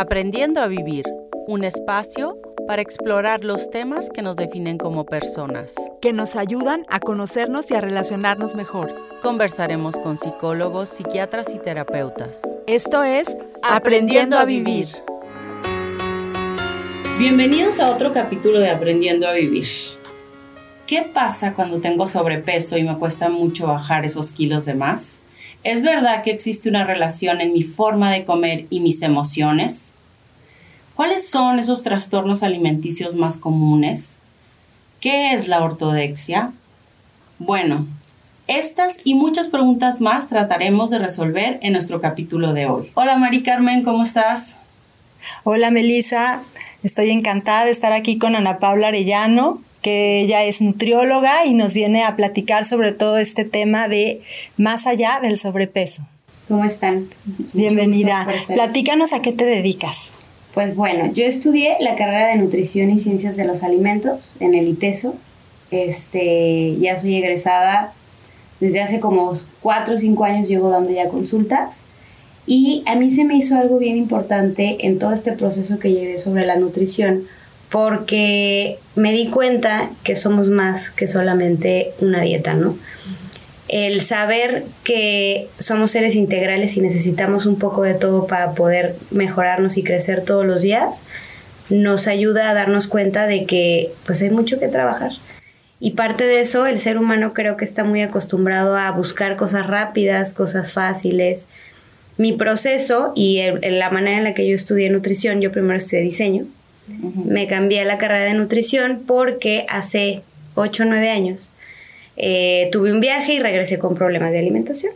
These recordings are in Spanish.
Aprendiendo a Vivir, un espacio para explorar los temas que nos definen como personas. Que nos ayudan a conocernos y a relacionarnos mejor. Conversaremos con psicólogos, psiquiatras y terapeutas. Esto es Aprendiendo, a Vivir. Bienvenidos a otro capítulo de Aprendiendo a Vivir. ¿Qué pasa cuando tengo sobrepeso y me cuesta mucho bajar esos kilos de más? ¿Es verdad que existe una relación en mi forma de comer y mis emociones? ¿Cuáles son esos trastornos alimenticios más comunes? ¿Qué es la ortodexia? Bueno, estas y muchas preguntas más trataremos de resolver en nuestro capítulo de hoy. Hola Mari Carmen, ¿cómo estás? Hola Melissa, estoy encantada de estar aquí con Ana Paula Arellano, que ella es nutrióloga y nos viene a platicar sobre todo este tema de más allá del sobrepeso. ¿Cómo están? Bienvenida. Platícanos a qué te dedicas. Pues bueno, yo estudié la carrera de Nutrición y Ciencias de los Alimentos en el ITESO. Este, ya soy egresada desde hace como cuatro o cinco años llevo dando ya consultas. Y a mí se me hizo algo bien importante en todo este proceso que llevé sobre la nutrición, porque me di cuenta que somos más que solamente una dieta, ¿no? El saber que somos seres integrales y necesitamos un poco de todo para poder mejorarnos y crecer todos los días, nos ayuda a darnos cuenta de que pues hay mucho que trabajar. Y parte de eso, el ser humano creo que está muy acostumbrado a buscar cosas rápidas, cosas fáciles. Mi proceso y la manera en la que yo estudié nutrición, yo primero estudié diseño, me cambié a la carrera de nutrición porque hace 8 o 9 años eh, tuve un viaje y regresé con problemas de alimentación.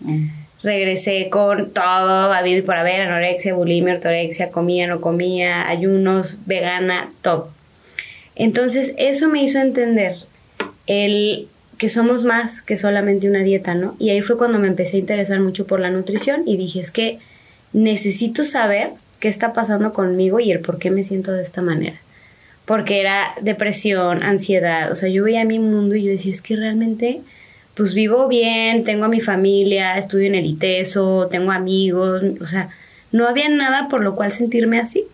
Mm. Regresé con todo, habido y por haber, anorexia, bulimia, ortorexia, comía, no comía, ayunos, vegana, todo. Entonces eso me hizo entender el que somos más que solamente una dieta, ¿no? Y ahí fue cuando me empecé a interesar mucho por la nutrición y dije, es que necesito saber qué está pasando conmigo y el por qué me siento de esta manera. Porque era depresión, ansiedad, o sea, yo veía mi mundo y yo decía, es que realmente, pues vivo bien, tengo a mi familia, estudio en el ITESO, tengo amigos, o sea, no había nada por lo cual sentirme así.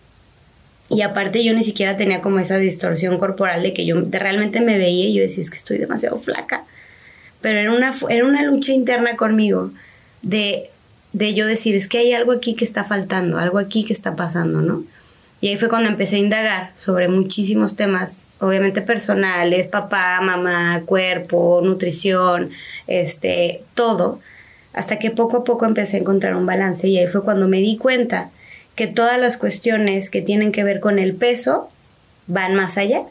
Y aparte yo ni siquiera tenía como esa distorsión corporal de que yo realmente me veía y yo decía, es que estoy demasiado flaca. Pero era una, era una lucha interna conmigo de de yo decir, es que hay algo aquí que está faltando, algo aquí que está pasando, ¿no? Y ahí fue cuando empecé a indagar sobre muchísimos temas, obviamente personales, papá, mamá, cuerpo, nutrición, este, todo, hasta que poco a poco empecé a encontrar un balance y ahí fue cuando me di cuenta que todas las cuestiones que tienen que ver con el peso van más allá,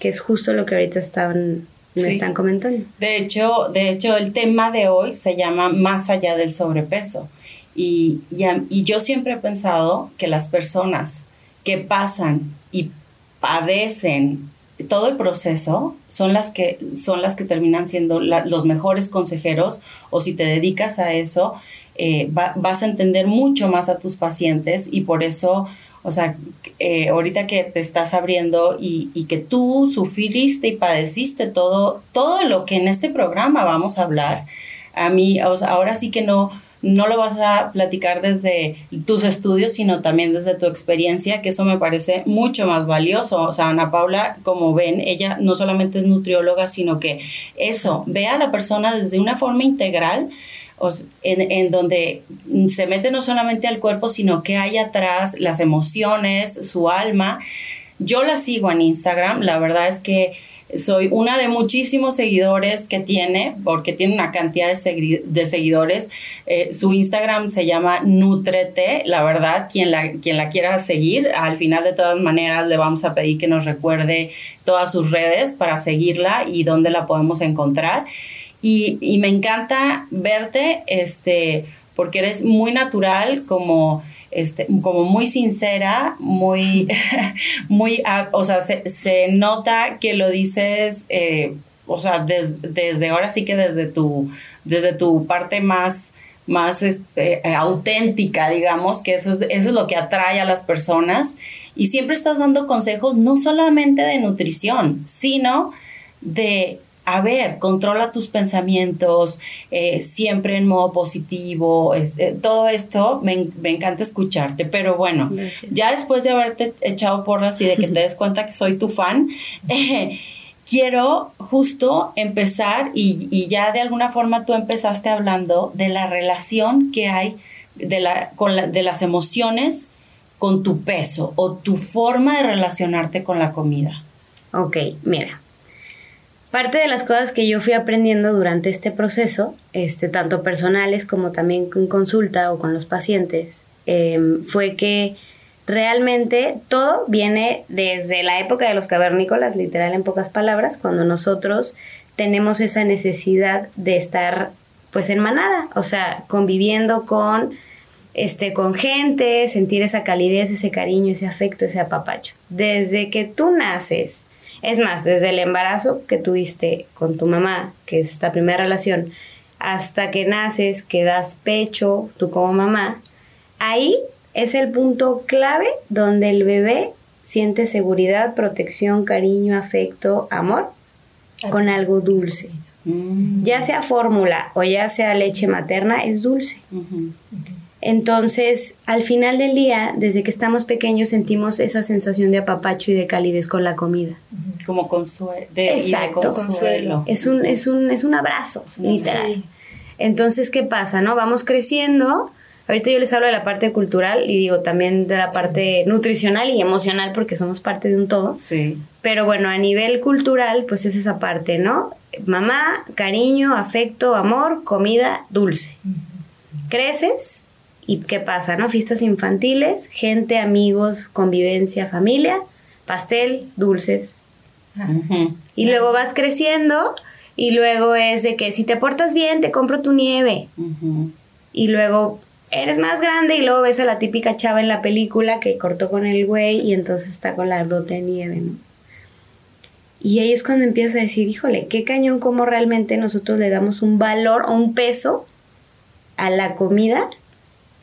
que es justo lo que ahorita estaban me están comentando. De hecho, de hecho, el tema de hoy se llama Más allá del sobrepeso. Y, y, yo siempre he pensado que las personas que pasan y padecen todo el proceso son las que, son las que terminan siendo los mejores consejeros o si te dedicas a eso, eh, vas a entender mucho más a tus pacientes y por eso o sea, eh, ahorita que te estás abriendo y, y, que tú sufriste y padeciste todo, todo lo que en este programa vamos a hablar, a mí, ahora sí que no, no lo vas a platicar desde tus estudios, sino también desde tu experiencia, que eso me parece mucho más valioso. O sea, Ana Paula, como ven, ella no solamente es nutrióloga, sino que eso, ve a la persona desde una forma integral en, donde se mete no solamente al cuerpo, sino que hay atrás las emociones, su alma. Yo la sigo en Instagram, la verdad es que soy una de muchísimos seguidores que tiene, porque tiene una cantidad de, seguidores. Eh, su Instagram se llama Nutrete, la verdad, quien la, quien la quiera seguir, al final de todas maneras le vamos a pedir que nos recuerde todas sus redes para seguirla y dónde la podemos encontrar. Y, me encanta verte, este, porque eres muy natural, como, este, como muy sincera, muy, muy, o sea, se, nota que lo dices, eh, o sea, desde ahora sí que desde tu, desde tu parte más, más este, auténtica, digamos, que eso es, eso es lo que atrae a las personas. Y siempre estás dando consejos no solamente de nutrición, sino de a ver, controla tus pensamientos, eh, siempre en modo positivo, este, todo esto me, encanta escucharte, pero bueno, ya después de haberte echado porras y de que te des cuenta que soy tu fan, eh, quiero justo empezar y, ya de alguna forma tú empezaste hablando de la relación que hay de, la, con de las emociones con tu peso o tu forma de relacionarte con la comida. Ok, mira. Parte de las cosas que yo fui aprendiendo durante este proceso, este, tanto personales como también con consulta o con los pacientes, em, fue que realmente todo viene desde la época de los cavernícolas, literal en pocas palabras, cuando nosotros tenemos esa necesidad de estar pues en manada, o sea, conviviendo con este con gente, sentir esa calidez, ese cariño, ese afecto, ese apapacho. Desde que tú naces, es más, desde el embarazo que tuviste con tu mamá, que es esta primera relación, hasta que naces, que das pecho, tú como mamá, ahí es el punto clave donde el bebé siente seguridad, protección, cariño, afecto, amor con algo dulce. Mm. Ya sea fórmula o ya sea leche materna, es dulce. Entonces, al final del día, desde que estamos pequeños, sentimos esa sensación de apapacho y de calidez con la comida. Como consuelo. Exacto, consuelo. Es un, es un, es un abrazo, literal. Entonces, ¿qué pasa? no Vamos creciendo Ahorita yo les hablo de la parte cultural y digo también de la parte nutricional y emocional porque somos parte de un todo. Sí. Pero bueno, a nivel cultural, pues es esa parte, ¿no? Mamá, cariño, afecto, amor, comida, dulce. Creces y ¿qué pasa, no? Fiestas infantiles, gente, amigos, convivencia, familia, pastel, dulces. Y luego vas creciendo y luego es de que si te portas bien, te compro tu nieve. Y luego eres más grande y luego ves a la típica chava en la película que cortó con el güey y entonces está con la brota de nieve, ¿no? Y ahí es cuando empiezas a decir, híjole, qué cañón cómo realmente nosotros le damos un valor o un peso a la comida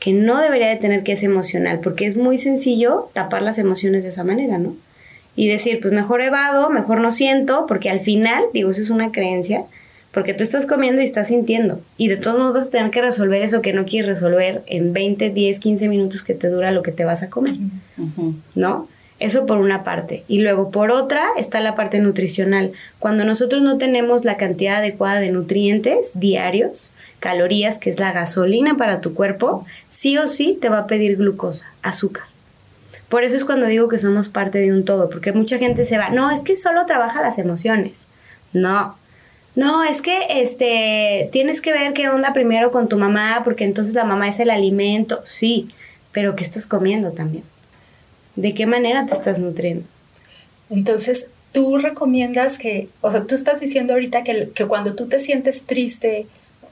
que no debería de tener que ser emocional, porque es muy sencillo tapar las emociones de esa manera, ¿no? Y decir, pues mejor evado, mejor no siento, porque al final, digo, eso es una creencia, porque tú estás comiendo y estás sintiendo. Y de todos modos vas a tener que resolver eso que no quieres resolver en 20, 10, 15 minutos que te dura lo que te vas a comer. ¿No? Eso por una parte. Y luego por otra está la parte nutricional. Cuando nosotros no tenemos la cantidad adecuada de nutrientes diarios, calorías, que es la gasolina para tu cuerpo, sí o sí te va a pedir glucosa, azúcar. Por eso es cuando digo que somos parte de un todo, porque mucha gente se va, no, es que solo trabaja las emociones. No, no, es que este tienes que ver qué onda primero con tu mamá, porque entonces la mamá es el alimento, sí, pero ¿qué estás comiendo también? ¿De qué manera te estás nutriendo? Entonces, tú recomiendas que, o sea, tú estás diciendo ahorita que, que cuando tú te sientes triste,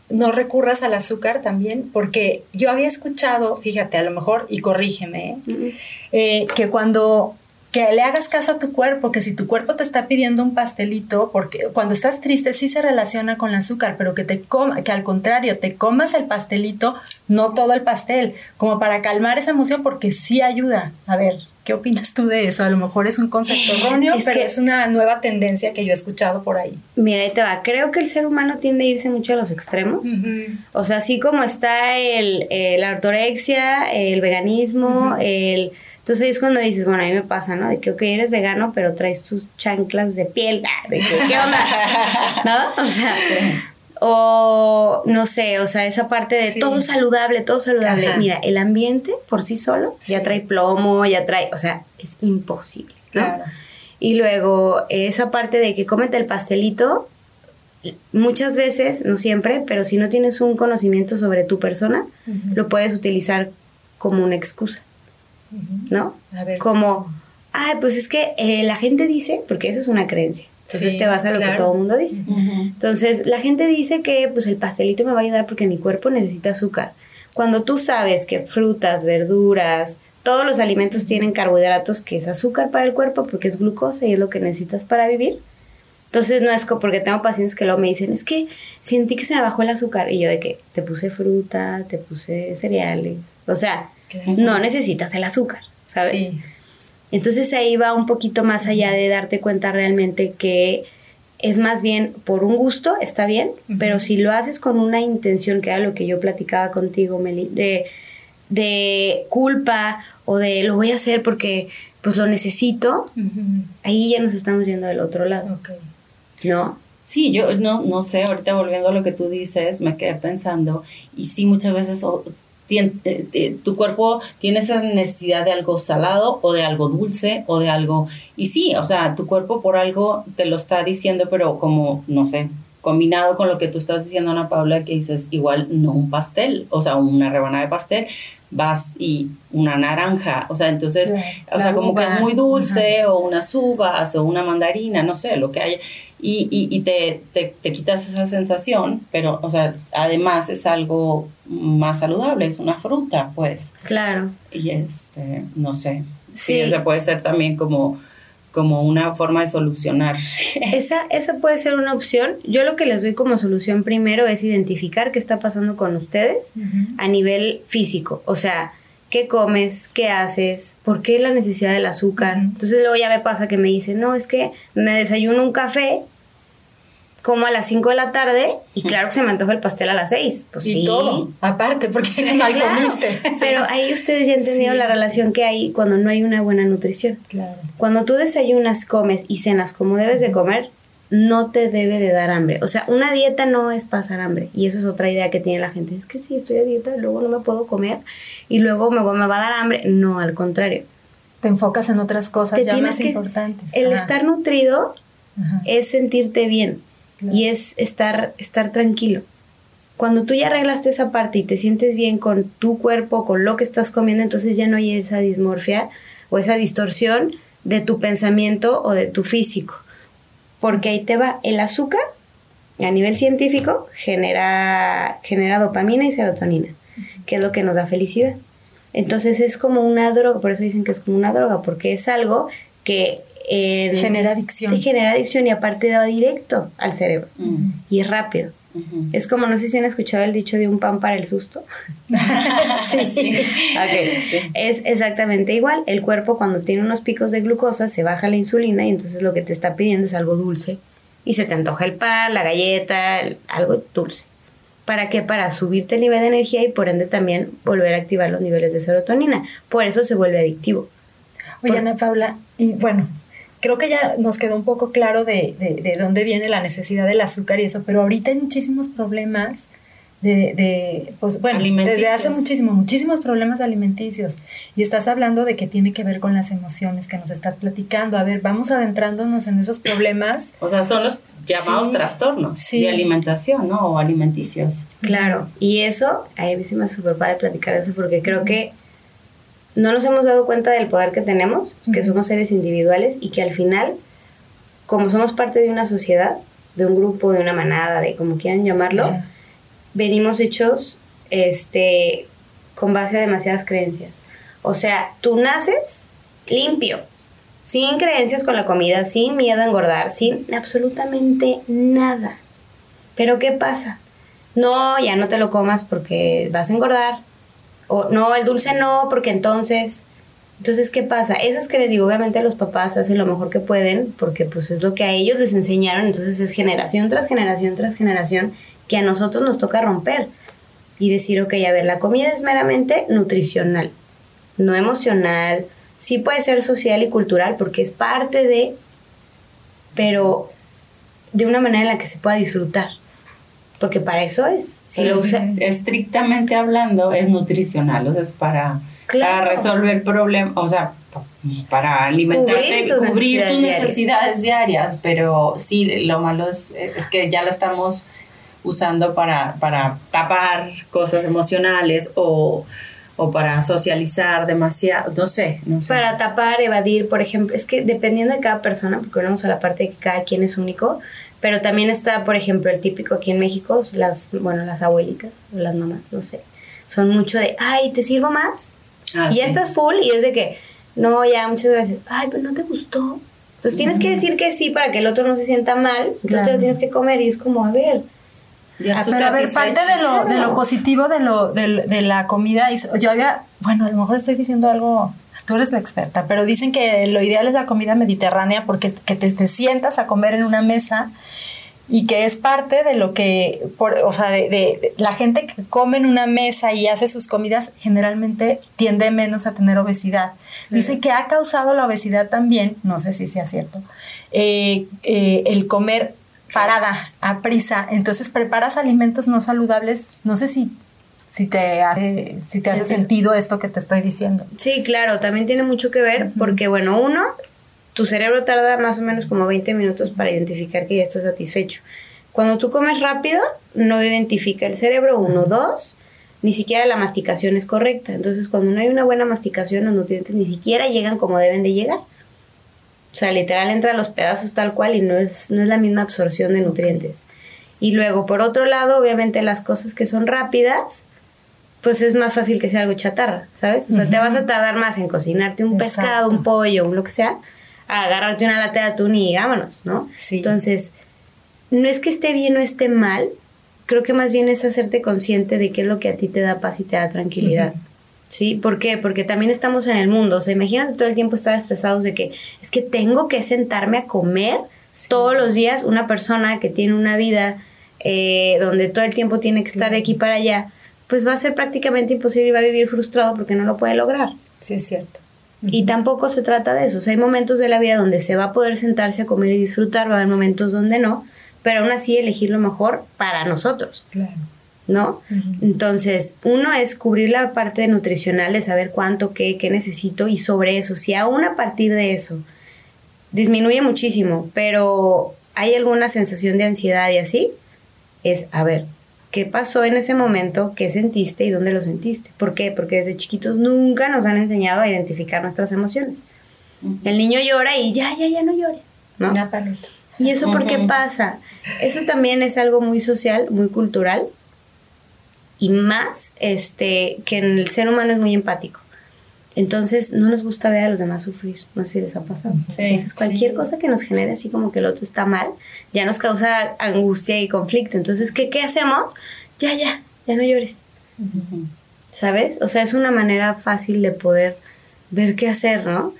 no recurras al azúcar también, porque yo había escuchado, fíjate, a lo mejor, y corrígeme, ¿eh? Eh, que cuando que le hagas caso a tu cuerpo, que si tu cuerpo te está pidiendo un pastelito, porque cuando estás triste sí se relaciona con el azúcar, pero que te coma, que al contrario, te comas el pastelito, no todo el pastel, como para calmar esa emoción, porque sí ayuda. A ver, ¿qué opinas tú de eso? A lo mejor es un concepto erróneo, pero es una nueva tendencia que yo he escuchado por ahí. Mira, ahí te va. Creo que el ser humano tiende a irse mucho a los extremos. O sea, así como está el, la ortorexia, el veganismo, el entonces es cuando dices, bueno, a mí me pasa, ¿no? De que, ok, eres vegano, pero traes tus chanclas de piel, ah, de que, ¿qué onda? ¿No? O sea, o no sé, o sea, esa parte de todo saludable, todo saludable. Mira, el ambiente por sí solo ya trae plomo, ya trae, o sea, es imposible, ¿no? Y luego esa parte de que cómete el pastelito, muchas veces, no siempre, pero si no tienes un conocimiento sobre tu persona, lo puedes utilizar como una excusa. ¿No? Como, ay, pues es que eh, la gente dice, porque eso es una creencia. Entonces te vas a lo que todo el mundo dice. Entonces, la gente dice que pues el pastelito me va a ayudar porque mi cuerpo necesita azúcar. Cuando tú sabes que frutas, verduras, todos los alimentos tienen carbohidratos, que es azúcar para el cuerpo porque es glucosa y es lo que necesitas para vivir. Entonces no es porque tengo pacientes que luego me dicen, es que sentí que se me bajó el azúcar. Y yo de que te puse fruta, te puse cereales. O sea, no necesitas el azúcar, ¿sabes? Entonces ahí va un poquito más allá de darte cuenta realmente que es más bien por un gusto, está bien, pero si lo haces con una intención, que era lo que yo platicaba contigo, Meli, de, de culpa o de lo voy a hacer porque pues lo necesito, ahí ya nos estamos yendo del otro lado. ¿No? Sí, yo no, no sé, ahorita volviendo a lo que tú dices, me quedé pensando, y sí, muchas veces eh, tu cuerpo tiene esa necesidad de algo salado o de algo dulce o de algo... Y sí, o sea, tu cuerpo por algo te lo está diciendo, pero como, no sé, combinado con lo que tú estás diciendo, Ana Paula, que dices, igual no un pastel, o sea, una rebanada de pastel, vas y una naranja, o sea, entonces, o sea, como que es muy dulce, o unas uvas, o una mandarina, no sé, lo que haya, y, y, te, te, te, quitas esa sensación, pero, o sea, además es algo más saludable, es una fruta, pues. Claro. Y este, no sé, sí, o sea, puede ser también como como una forma de solucionar. Esa, esa puede ser una opción. Yo lo que les doy como solución primero es identificar qué está pasando con ustedes a nivel físico. O sea, qué comes, qué haces, por qué la necesidad del azúcar. Entonces luego ya me pasa que me dicen, no, es que me desayuno un café como a las 5 de la tarde y claro que se me antoja el pastel a las 6. Pues y sí. todo, aparte, porque mal comiste. Pero ahí ustedes ya han entendido la relación que hay cuando no hay una buena nutrición. Claro. Cuando tú desayunas, comes y cenas como debes de comer, no te debe de dar hambre. O sea, una dieta no es pasar hambre. Y eso es otra idea que tiene la gente. Es que si estoy a dieta, luego no me puedo comer y luego me, me va a dar hambre. No, al contrario. Te enfocas en otras cosas ya más importantes. El estar nutrido es sentirte bien y es estar, estar tranquilo. Cuando tú ya arreglaste esa parte y te sientes bien con tu cuerpo, con lo que estás comiendo, entonces ya no hay esa dismorfia o esa distorsión de tu pensamiento o de tu físico. Porque ahí te va el azúcar, a nivel científico, genera, genera dopamina y serotonina, que es lo que nos da felicidad. Entonces es como una droga, por eso dicen que es como una droga, porque es algo que genera adicción. Genera adicción y aparte va directo al cerebro. Y es rápido. Es como, no sé si han escuchado el dicho de un pan para el susto. sí. Es exactamente igual. El cuerpo cuando tiene unos picos de glucosa se baja la insulina y entonces lo que te está pidiendo es algo dulce. Y se te antoja el pan, la galleta, algo dulce. ¿Para qué? Para subirte el nivel de energía y por ende también volver a activar los niveles de serotonina. Por eso se vuelve adictivo. Oye, Ana Paula, y bueno, creo que ya nos quedó un poco claro de, de, dónde viene la necesidad del azúcar y eso, pero ahorita hay muchísimos problemas de, de pues bueno, desde hace muchísimo, muchísimos problemas alimenticios. Y estás hablando de que tiene que ver con las emociones que nos estás platicando. A ver, vamos adentrándonos en esos problemas. O sea, son los llamados trastornos de alimentación, ¿no? O alimenticios. Claro, y eso, a mí sí me súper padre platicar eso porque creo que no nos hemos dado cuenta del poder que tenemos, que somos seres individuales y que al final, como somos parte de una sociedad, de un grupo, de una manada, de como quieran llamarlo, venimos hechos este, con base a demasiadas creencias. O sea, tú naces limpio, sin creencias con la comida, sin miedo a engordar, sin absolutamente nada. Pero ¿qué pasa? No, ya no te lo comas porque vas a engordar, o no, el dulce no, porque entonces... Entonces, ¿qué pasa? Esas que les digo, obviamente los papás hacen lo mejor que pueden, porque pues es lo que a ellos les enseñaron, entonces es generación tras generación tras generación que a nosotros nos toca romper y decir, ok, a ver, la comida es meramente nutricional, no emocional, sí puede ser social y cultural porque es parte de, pero de una manera en la que se pueda disfrutar porque para eso es. Si lo Estrictamente hablando, es nutricional, o sea, es para, resolver problemas, o sea, para alimentarte, cubrir, tus, necesidades, diarias. pero sí, lo malo es, es que ya la estamos usando para, para tapar cosas emocionales o, o para socializar demasiado, no sé, no sé. Para tapar, evadir, por ejemplo, es que dependiendo de cada persona, porque vamos a la parte de que cada quien es único, pero también está, por ejemplo, el típico aquí en México, las, bueno, las abuelitas o las mamás, no sé, son mucho de, ay, ¿te sirvo más? Ah, y ya estás full y es de que, no, ya, muchas gracias. Ay, pero no te gustó. Entonces tienes que decir que sí para que el otro no se sienta mal, entonces te lo tienes que comer y es como, a ver. Ah, pero a ver, parte de lo, de lo positivo de, lo, de, de la comida, yo había, bueno, a lo mejor estoy diciendo algo tú eres la experta, pero dicen que lo ideal es la comida mediterránea porque que te, te sientas a comer en una mesa y que es parte de lo que, por, o sea, de, de, la gente que come en una mesa y hace sus comidas generalmente tiende menos a tener obesidad. Dice que ha causado la obesidad también, no sé si sea cierto, eh, eh, el comer parada, a prisa. Entonces preparas alimentos no saludables. No sé si, si te hace, si te hace sentido esto que te estoy diciendo. Sí, claro, también tiene mucho que ver porque, bueno, uno, tu cerebro tarda más o menos como 20 minutos para identificar que ya estás satisfecho. Cuando tú comes rápido, no identifica el cerebro, uno, dos, ni siquiera la masticación es correcta. Entonces, cuando no hay una buena masticación, los nutrientes ni siquiera llegan como deben de llegar. O sea, literal entra los pedazos tal cual y no es, no es la misma absorción de nutrientes. Y luego, por otro lado, obviamente las cosas que son rápidas, pues es más fácil que sea algo chatarra, ¿sabes? O sea, te vas a tardar más en cocinarte un Exacto. pescado, un pollo, un lo que sea, a agarrarte una lata de atún y vámonos, ¿no? Sí. Entonces, no es que esté bien o esté mal, creo que más bien es hacerte consciente de qué es lo que a ti te da paz y te da tranquilidad. ¿Sí? ¿Por qué? Porque también estamos en el mundo. O sea, imagínate todo el tiempo estar estresados de que es que tengo que sentarme a comer todos los días. Una persona que tiene una vida eh, donde todo el tiempo tiene que estar de aquí para allá, pues va a ser prácticamente imposible y va a vivir frustrado porque no lo puede lograr. Sí, es cierto. Y tampoco se trata de eso. O sea, hay momentos de la vida donde se va a poder sentarse a comer y disfrutar, va a haber momentos donde no, pero aún así elegir lo mejor para nosotros. Claro. ¿no? Entonces, uno es cubrir la parte nutricional de saber cuánto, qué, qué necesito y sobre eso, si aún a partir de eso disminuye muchísimo, pero hay alguna sensación de ansiedad y así, es, a ver, ¿qué pasó en ese momento? ¿Qué sentiste y dónde lo sentiste? ¿Por qué? Porque desde chiquitos nunca nos han enseñado a identificar nuestras emociones. El niño llora y ya, ya, ya no llores, ¿no? Una paleta. ¿Y eso por qué pasa? Eso también es algo muy social, muy cultural y más este que el ser humano es muy empático. Entonces no nos gusta ver a los demás sufrir, no sé si les ha pasado. Sí, Entonces cualquier sí. cosa que nos genere así como que el otro está mal, ya nos causa angustia y conflicto. Entonces, ¿qué, qué hacemos? Ya, ya, ya no llores. ¿Sabes? O sea, es una manera fácil de poder ver qué hacer, ¿no?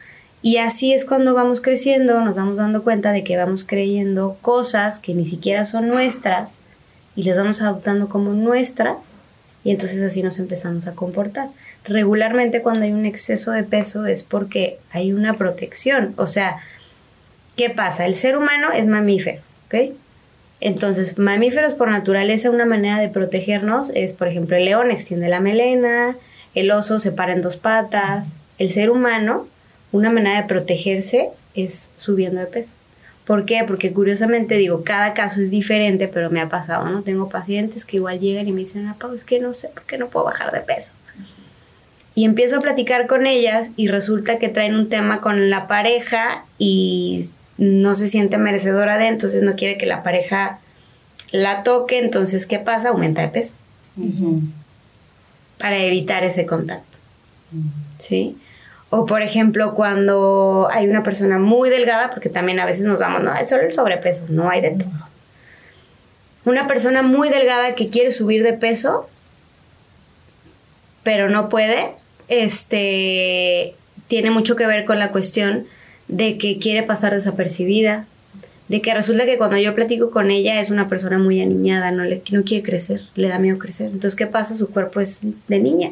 Y así es cuando vamos creciendo, nos vamos dando cuenta de que vamos creyendo cosas que ni siquiera son nuestras y las vamos adoptando como nuestras y entonces así nos empezamos a comportar. Regularmente cuando hay un exceso de peso es porque hay una protección, o sea, ¿qué pasa? El ser humano es mamífero, ¿ok? Entonces, mamíferos por naturaleza, una manera de protegernos es, por ejemplo, el león extiende la melena, el oso se para en dos patas, el ser humano, una manera de protegerse es subiendo de peso. ¿Por qué? Porque curiosamente digo, cada caso es diferente, pero me ha pasado, ¿no? Tengo pacientes que igual llegan y me dicen, ah, Pau, es que no sé por qué no puedo bajar de peso. Y empiezo a platicar con ellas y resulta que traen un tema con la pareja y no se siente merecedora de, entonces no quiere que la pareja la toque, entonces ¿qué pasa? Aumenta de peso para evitar ese contacto. ¿Sí? O por ejemplo, cuando hay una persona muy delgada, porque también a veces nos damos, no, es solo el sobrepeso, no hay de todo. Una persona muy delgada que quiere subir de peso, pero no puede, este, tiene mucho que ver con la cuestión de que quiere pasar desapercibida, de que resulta que cuando yo platico con ella es una persona muy aniñada, no, le, no quiere crecer, le da miedo crecer. Entonces, ¿qué pasa? Su cuerpo es de niña.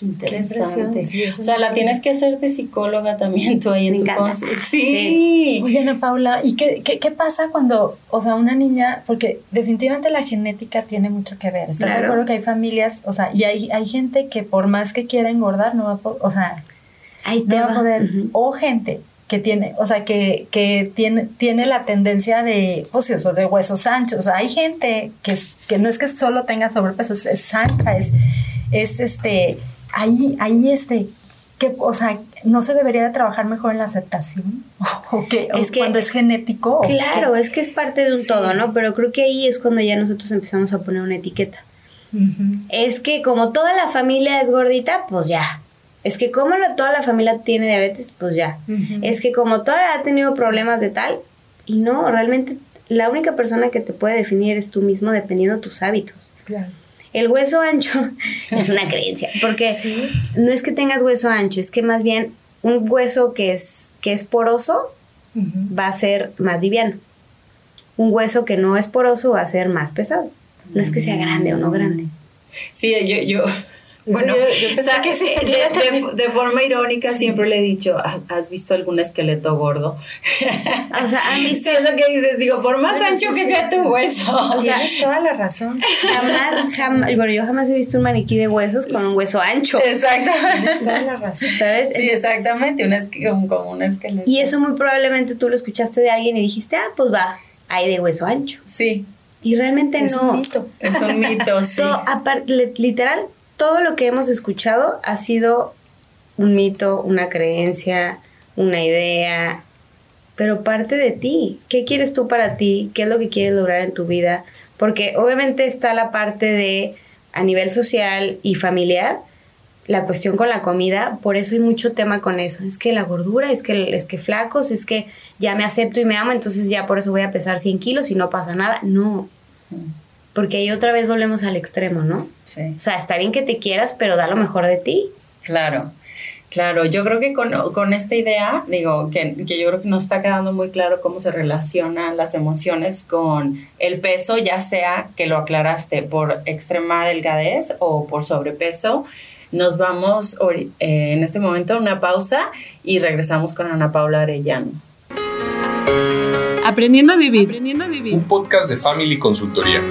Qué interesante. sí, o sea, la tienes que hacer de psicóloga también tú ahí en Me tu encanta. consulta. Sí. Oye, Ana Paula, ¿y qué, qué, qué pasa cuando, o sea, una niña, porque definitivamente la genética tiene mucho que ver, ¿estás de acuerdo que hay familias, o sea, y hay, hay gente que por más que quiera engordar, no va a poder, o sea, Ahí no te va va. a poder, o gente que tiene, o sea, que, que tiene, tiene la tendencia de, pues eso, de huesos anchos, o sea, hay gente que, que no es que solo tenga sobrepeso, es, es ancha, es, es este, ahí, ahí este, que, o sea, ¿no se debería de trabajar mejor en la aceptación? ¿O qué? ¿O Es que- cuando es genético? ¿o Claro, es que es parte de un Sí. todo, ¿no? Pero creo que ahí es cuando ya nosotros empezamos a poner una etiqueta. Es que como toda la familia es gordita, pues ya. Es que como toda la familia tiene diabetes, pues ya. Es que como toda ha tenido problemas de tal, y no, realmente la única persona que te puede definir es tú mismo dependiendo de tus hábitos. Claro. El hueso ancho es una creencia, porque Sí. no es que tengas hueso ancho, es que más bien un hueso que es, que es poroso va a ser más liviano. Un hueso que no es poroso va a ser más pesado. No es que sea grande o no grande. Sí, yo, yo, bueno, o sea, que sí, de, forma irónica siempre le he dicho, ¿has visto algún esqueleto gordo? O sea, ¿han visto? lo que dices, digo, por más ancho que sea tu hueso. O sea, tienes toda la razón. Jamás, jamás, bueno, yo jamás he visto un maniquí de huesos con un hueso ancho. Exactamente. Tienes toda la razón. ¿Sabes? Sí, exactamente, un, como un esqueleto. Y eso muy probablemente tú lo escuchaste de alguien y dijiste, ah, pues va, hay de hueso ancho. Sí. Y realmente es no. Un mito. Es un mito, sí. Todo, aparte, literal, todo lo que hemos escuchado ha sido un mito, una creencia, una idea, pero parte de ti. ¿Qué quieres tú para ti? ¿Qué es lo que quieres lograr en tu vida? Porque obviamente está la parte de a nivel social y familiar, la cuestión con la comida, por eso hay mucho tema con eso. Es que la gordura, es que, es que flacos, es que ya me acepto y me amo, entonces ya por eso voy a pesar 100 kilos y no pasa nada. No. Porque ahí otra vez volvemos al extremo, ¿no? Sí. O sea, está bien que te quieras, pero da lo mejor de ti. Claro. Claro, yo creo que con, esta idea, digo, que, que, yo creo que nos está quedando muy claro cómo se relacionan las emociones con el peso, ya sea que lo aclaraste por extrema delgadez o por sobrepeso. Nos vamos eh, en este momento a una pausa y regresamos con Ana Paula Arellano. Aprendiendo a vivir. Aprendiendo a vivir. Un podcast de Family Consultoría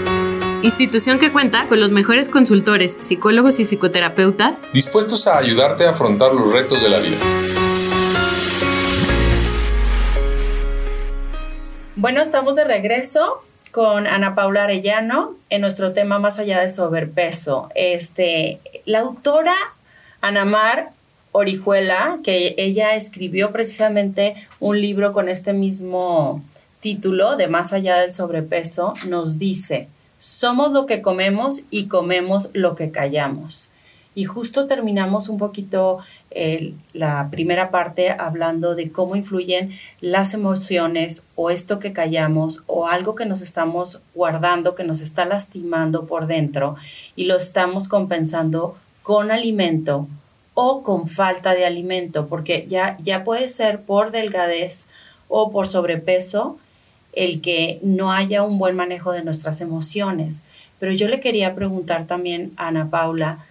institución que cuenta con los mejores consultores, psicólogos y psicoterapeutas dispuestos a ayudarte a afrontar los retos de la vida. Bueno, estamos de regreso con Ana Paula Arellano en nuestro tema más allá de sobrepeso. Este, la autora Ana Mar Orijuela, que ella escribió precisamente un libro con este mismo título de Más allá del sobrepeso, nos dice, somos lo que comemos y comemos lo que callamos. Y justo terminamos un poquito la primera parte hablando de cómo influyen las emociones o esto que callamos o algo que nos estamos guardando, que nos está lastimando por dentro y lo estamos compensando con alimento o con falta de alimento, porque ya, ya puede ser por delgadez o por sobrepeso el que no haya un buen manejo de nuestras emociones. Pero yo le quería preguntar también a Ana Paula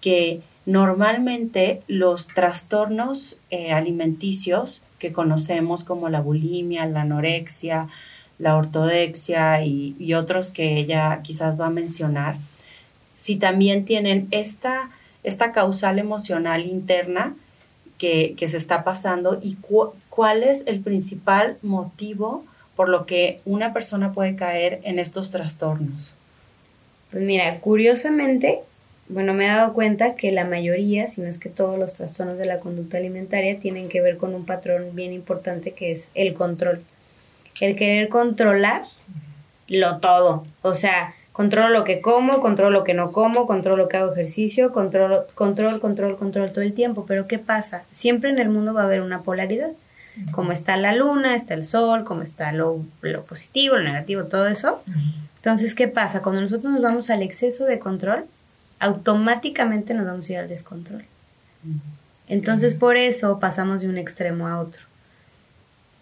que normalmente los trastornos eh, alimenticios que conocemos como la bulimia, la anorexia, la ortodexia y, otros que ella quizás va a mencionar, si también tienen esta, esta causal emocional interna que, se está pasando y cuál es el principal motivo por lo que una persona puede caer en estos trastornos? Pues mira, curiosamente, bueno, me he dado cuenta que la mayoría, si no es que todos los trastornos de la conducta alimentaria tienen que ver con un patrón bien importante que es el control. El querer controlar lo todo. O sea, controlo lo que como, controlo lo que no como, controlo lo que hago ejercicio, controlo, control, control, control todo el tiempo. Pero ¿qué pasa? Siempre en el mundo va a haber una polaridad como está la luna, está el sol, como está lo, positivo, lo negativo, todo eso. Entonces, ¿qué pasa? Cuando nosotros nos vamos al exceso de control, automáticamente nos vamos a ir al descontrol. Entonces, por eso pasamos de un extremo a otro.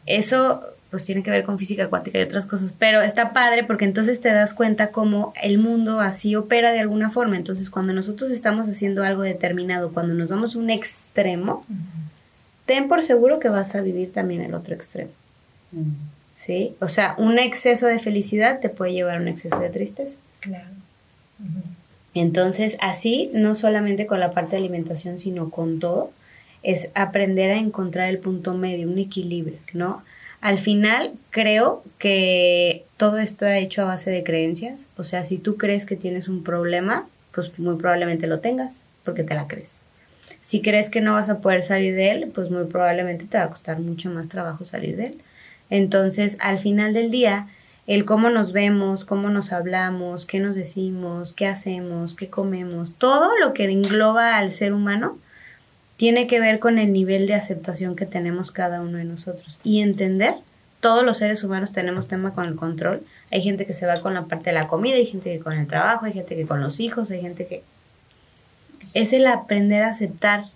Eso pues tiene que ver con física cuántica y otras cosas, pero está padre porque entonces te das cuenta cómo el mundo así opera de alguna forma. Entonces, cuando nosotros estamos haciendo algo determinado, cuando nos vamos a un extremo, ten por seguro que vas a vivir también el otro extremo. ¿Sí? O sea, un exceso de felicidad te puede llevar a un exceso de tristeza. Claro. Entonces, así, no solamente con la parte de alimentación, sino con todo, es aprender a encontrar el punto medio, un equilibrio, ¿no? Al final, creo que todo está hecho a base de creencias. O sea, si tú crees que tienes un problema, pues muy probablemente lo tengas, porque te la crees. Si crees que no vas a poder salir de él, pues muy probablemente te va a costar mucho más trabajo salir de él. Entonces, al final del día, el cómo nos vemos, cómo nos hablamos, qué nos decimos, qué hacemos, qué comemos, todo lo que engloba al ser humano, tiene que ver con el nivel de aceptación que tenemos cada uno de nosotros. Y entender, todos los seres humanos tenemos tema con el control. Hay gente que se va con la parte de la comida, hay gente que con el trabajo, hay gente que con los hijos, hay gente que es el aprender a aceptar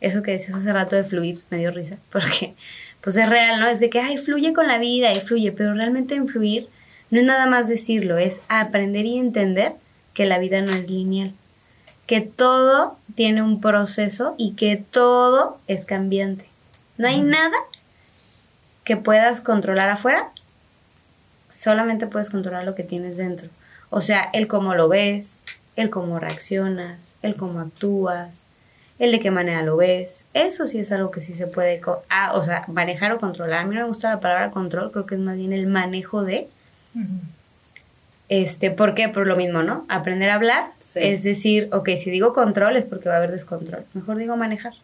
Eso que decías hace rato de fluir, me dio risa, porque pues es real, ¿no? Es de que, ay, fluye con la vida y fluye, pero realmente en fluir no es nada más decirlo, es aprender y entender que la vida no es lineal, que todo tiene un proceso y que todo es cambiante. No hay nada que puedas controlar afuera, solamente puedes controlar lo que tienes dentro. O sea, el cómo lo ves, el cómo reaccionas, el cómo actúas, el de qué manera lo ves. Eso sí es algo que sí se puede, ah, o sea, manejar o controlar. A mí no me gusta la palabra control, creo que es más bien el manejo de. Este, ¿por qué? Por lo mismo, ¿no? Aprender a hablar es decir, ok, si digo control es porque va a haber descontrol. Mejor digo manejar.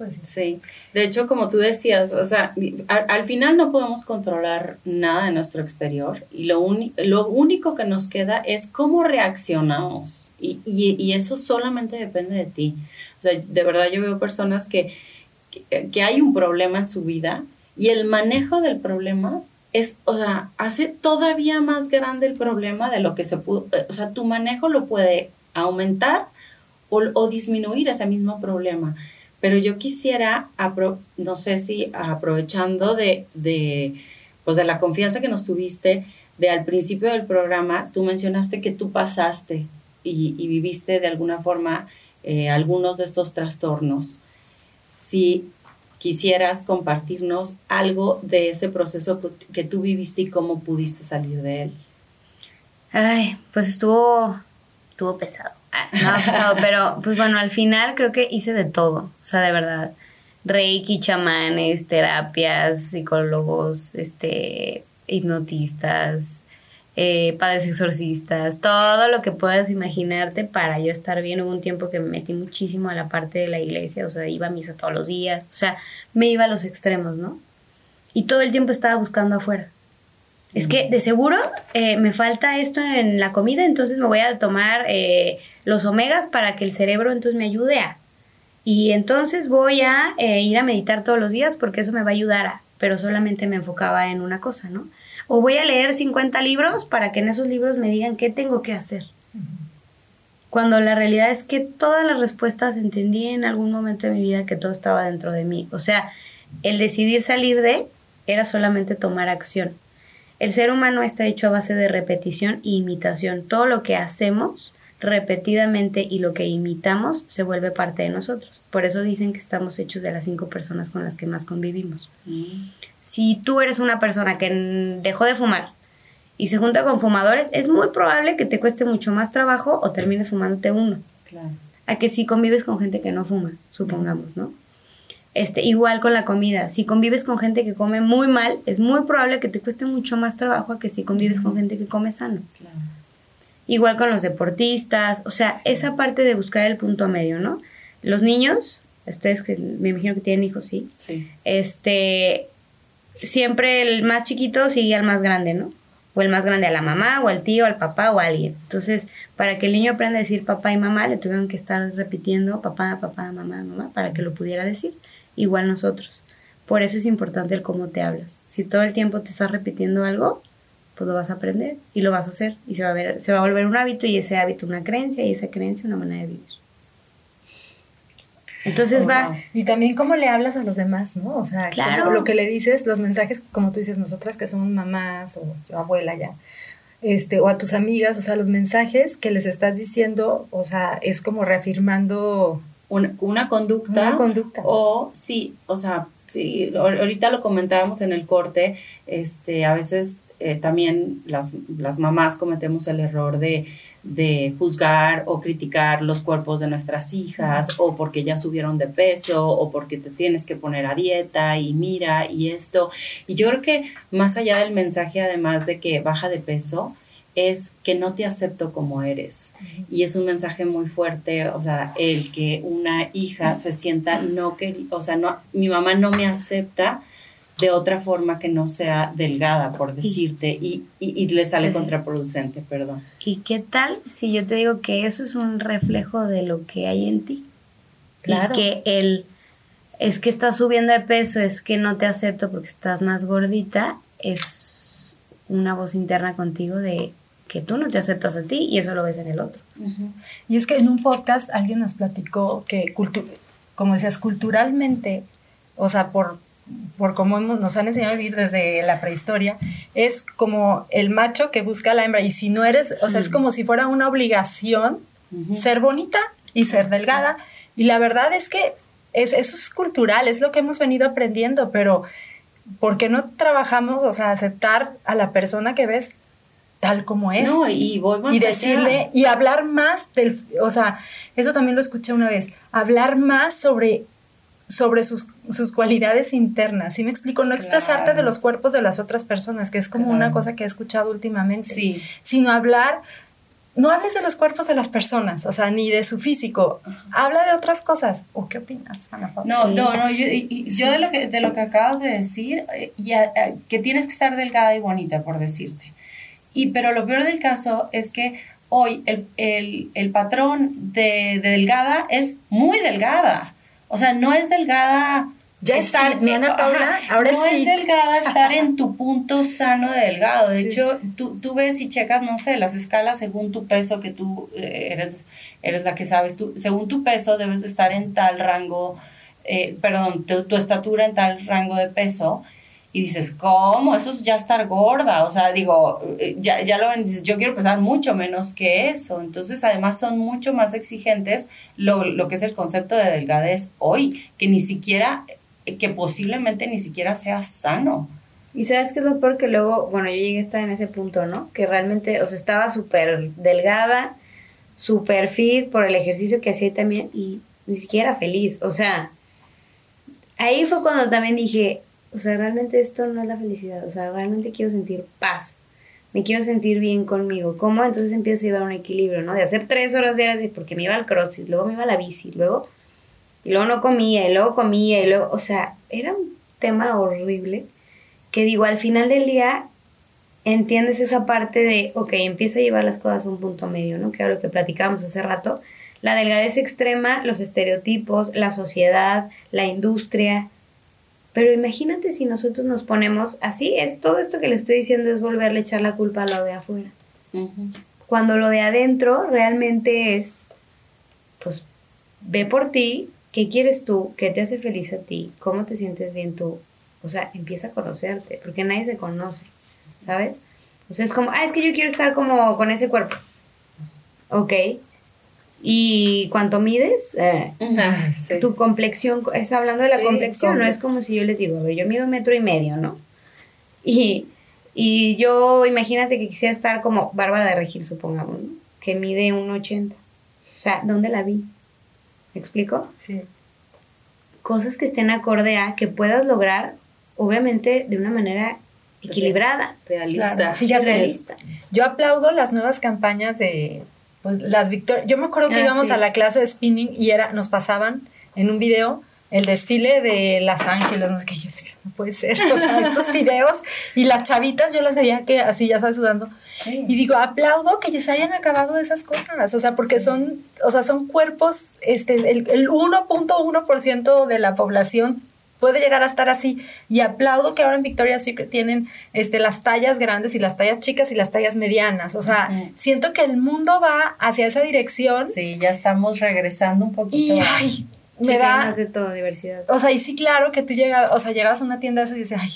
Pues sí, de hecho, como tú decías, o sea, al, final no podemos controlar nada de nuestro exterior y lo, lo único que nos queda es cómo reaccionamos y, y, eso solamente depende de ti. O sea, de verdad yo veo personas que, que, hay un problema en su vida y el manejo del problema es, o sea, hace todavía más grande el problema de lo que se pudo, o sea, tu manejo lo puede aumentar o, o disminuir ese mismo problema. Pero yo quisiera, no sé si aprovechando de, pues de la confianza que nos tuviste, de al principio del programa, tú mencionaste que tú pasaste y, viviste de alguna forma eh, algunos de estos trastornos. Si quisieras compartirnos algo de ese proceso que tú viviste y cómo pudiste salir de él. Ay, pues estuvo, estuvo pesado. No ha pasado, pero pues bueno, al final creo que hice de todo, o sea, de verdad. Reiki, chamanes, terapias, psicólogos, este, hipnotistas, eh, padres exorcistas, todo lo que puedas imaginarte para yo estar bien. Hubo un tiempo que me metí muchísimo a la parte de la iglesia, o sea, iba a misa todos los días, o sea, me iba a los extremos, ¿no? Y todo el tiempo estaba buscando afuera es que de seguro eh, me falta esto en la comida, entonces me voy a tomar eh, los omegas para que el cerebro entonces me ayude a. Y entonces voy a eh, ir a meditar todos los días porque eso me va a ayudar a, pero solamente me enfocaba en una cosa, ¿no? O voy a leer 50 libros para que en esos libros me digan qué tengo que hacer. Cuando la realidad es que todas las respuestas entendí en algún momento de mi vida que todo estaba dentro de mí. O sea, el decidir salir de era solamente tomar acción el ser humano está hecho a base de repetición e imitación. Todo lo que hacemos repetidamente y lo que imitamos se vuelve parte de nosotros. Por eso dicen que estamos hechos de las cinco personas con las que más convivimos. Mm. Si tú eres una persona que dejó de fumar y se junta con fumadores, es muy probable que te cueste mucho más trabajo o termines fumándote uno. Claro. A que si convives con gente que no fuma, supongamos, ¿no? Este, igual con la comida, si convives con gente que come muy mal, es muy probable que te cueste mucho más trabajo que si convives con gente que come sano. Igual con los deportistas, o sea, esa parte de buscar el punto medio, ¿no? Los niños, ustedes que me imagino que tienen hijos, sí. Sí. Este, siempre el más chiquito sigue al más grande, ¿no? O el más grande a la mamá, o al tío, al papá, o a alguien. Entonces, para que el niño aprenda a decir papá y mamá, le tuvieron que estar repitiendo papá, papá, mamá, mamá, para que lo pudiera decir igual nosotros. Por eso es importante el cómo te hablas. Si todo el tiempo te estás repitiendo algo, pues lo vas a aprender y lo vas a hacer y se va a, ver, se va a volver un hábito y ese hábito una creencia y esa creencia una manera de vivir. Entonces va. Y también cómo le hablas a los demás, ¿no? O sea, claro. lo que le dices, los mensajes, como tú dices, nosotras que somos mamás o abuela ya, este, o a tus amigas, o sea, los mensajes que les estás diciendo, o sea, es como reafirmando una, conducta. conducta. O sí, o sea, sí, ahorita lo comentábamos en el corte, este, a veces eh, también las, las, mamás cometemos el error de, de, juzgar o criticar los cuerpos de nuestras hijas o porque ya subieron de peso o porque te tienes que poner a dieta y mira y esto. Y yo creo que más allá del mensaje, además de que baja de peso, es que no te acepto como eres. Y es un mensaje muy fuerte, o sea, el que una hija se sienta no querida, o sea, no, mi mamá no me acepta de otra forma que no sea delgada, por decirte, y, y, le sale contraproducente, perdón. ¿Y qué tal si yo te digo que eso es un reflejo de lo que hay en ti? Claro. Y que el es que estás subiendo de peso, es que no te acepto porque estás más gordita, es una voz interna contigo de que tú no te aceptas a ti y eso lo ves en el otro. Y es que en un podcast alguien nos platicó que como decías, culturalmente, o sea, por, por cómo nos han enseñado a vivir desde la prehistoria, es como el macho que busca a la hembra. Y si no eres, o sea, es como si fuera una obligación ser bonita y ser delgada. Y la verdad es que es, eso es cultural, es lo que hemos venido aprendiendo, pero ¿por qué no trabajamos, o sea, aceptar a la persona que ves tal como es? No, y voy más y allá. decirle y hablar más del, o sea, eso también lo escuché una vez, hablar más sobre sobre sus, sus cualidades internas, ¿sí me explico? No expresarte Claro. de los cuerpos de las otras personas, que es como Claro. una cosa que he escuchado últimamente, Sí. sino hablar, no hables de los cuerpos de las personas, o sea, ni de su físico, habla de otras cosas. ¿O qué opinas, Ana Paula? No, Sí. no, no, yo, y- y yo de lo que de lo que acabas de decir, eh, ya, que tienes que estar delgada y bonita, por decirte. Y pero lo peor del caso es que hoy el, el- el patrón de, de delgada es muy delgada. O sea, no es delgada. Ya es fit, ¿no, Ana Paula? Ahora no es delgada estar en tu punto sano de delgado. De Sí. hecho, tú, tú ves y checas, no sé, las escalas según tu peso, que tú eh, eres, eres la que sabes, tú, según tu peso debes de estar en tal rango, eh, perdón, tu, tu estatura en tal rango de peso. Y dices, ¿cómo? Eso es ya estar gorda. O sea, digo, eh, ya, ya lo ven, yo quiero pesar mucho menos que eso. Entonces, además, son mucho más exigentes lo, lo que es el concepto de delgadez hoy, que ni siquiera, eh, que posiblemente ni siquiera sea sano. Y sabes qué es lo peor que luego, bueno, yo llegué a estar en ese punto, ¿no? Que realmente, o sea, estaba súper delgada, súper fit por el ejercicio que hacía también y ni siquiera feliz. O sea, ahí fue cuando también dije, o sea, realmente esto no es la felicidad, o sea, realmente quiero sentir paz, me quiero sentir bien conmigo. ¿Cómo? Entonces empiezo a llevar un equilibrio, ¿no? De hacer tres horas diarias, porque me iba al crossfit, luego me iba a la bici, luego, y luego no comía, y luego comía, y luego, o sea, era un tema horrible que digo, al final del día entiendes esa parte de, ok, empieza a llevar las cosas a un punto medio, ¿no? Que era lo que platicábamos hace rato. La delgadez extrema, los estereotipos, la sociedad, la industria. Pero imagínate si nosotros nos ponemos, así es, todo esto que le estoy diciendo es volverle a echar la culpa a lo de afuera. Cuando lo de adentro realmente es, pues, ve por ti, qué quieres tú, qué te hace feliz a ti, cómo te sientes bien tú. O sea, empieza a conocerte, porque nadie se conoce, ¿sabes? O sea, es como, ah, es que yo quiero estar como con ese cuerpo. Ok. ¿Y cuánto mides? Eh, tu complexión, es hablando de la Sí, complexión, no es complex- como si yo les digo, a ver, yo mido un metro y medio, ¿no? Y, y yo, imagínate que quisiera estar como Bárbara de Regil, supongamos, ¿no? Que mide un 80. O sea, ¿dónde la vi? ¿Me explico? Sí. Cosas que estén acorde a que puedas lograr, obviamente, de una manera equilibrada. Realista. Claro, fíjate, realista. yo aplaudo las nuevas campañas de pues las victorias. Yo me acuerdo que Ah, íbamos sí. a la clase de spinning y era nos pasaban en un video el desfile de Las Ángeles, no sé qué, yo decía, no puede ser, o sea, estos videos y las chavitas yo las veía que así ya sabes sudando y digo, aplaudo que ya se hayan acabado esas cosas, o sea, porque son, o sea, son cuerpos, este, el, el 1.1% de la población puede llegar a estar así. Y aplaudo que ahora en Victoria's Secret tienen este, las tallas grandes y las tallas chicas y las tallas medianas. O sea, siento que el mundo va hacia esa dirección Sí, ya estamos regresando un poquito. y ay, me da... de todo, diversidad. O sea, y sí, claro que tú llegas, o sea, llegas a una tienda y dices, ay,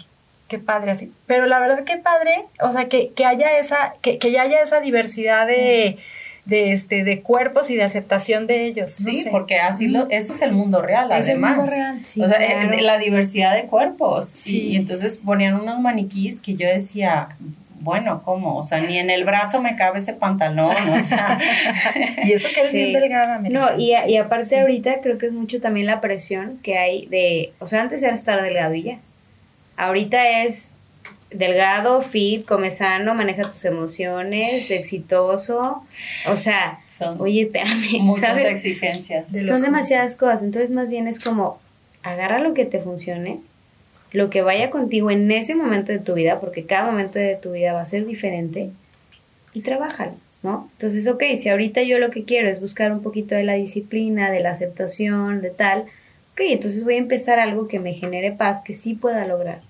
qué padre así. Pero la verdad, qué padre, o sea, que, que haya esa, que, que ya haya esa diversidad de, de, este, de cuerpos y de aceptación de ellos. no Sí, sé. porque así lo, ese es el mundo real, Es el además. mundo real. Sí, o sea, eh, claro. la diversidad de cuerpos. Sí. Y, y entonces ponían unos maniquís que yo decía, bueno, ¿cómo? O sea, ni en el brazo me cabe ese pantalón, o sea. Y eso que eres Sí. bien delgada. No, y, a- y aparte ahorita creo que es mucho también la presión que hay de, o sea, antes era estar delgado y ya. Ahorita es delgado, fit, come sano, maneja tus emociones, exitoso. O sea, Son oye, espérame, muchas ¿sabes? exigencias. De Son demasiadas cosas, entonces más bien es como agarra lo que te funcione, lo que vaya contigo en ese momento de tu vida, porque cada momento de tu vida va a ser diferente, y trabájalo, ¿no? Entonces, ok, si ahorita yo lo que quiero es buscar un poquito de la disciplina, de la aceptación, de tal, ok, entonces voy a empezar algo que me genere paz, que sí pueda lograr,